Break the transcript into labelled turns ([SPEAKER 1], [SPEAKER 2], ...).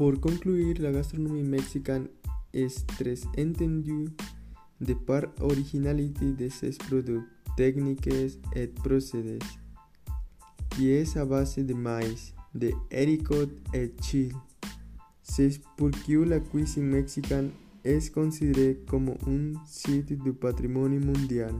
[SPEAKER 1] Por concluir, la gastronomía mexicana es tres entendue de par originalité de ses productos, técnicas et procédés, qui es a base de maïs, de haricot et chile. C'est pourquoi la cuisine mexicana es considerada como un sitio de patrimonio mundial.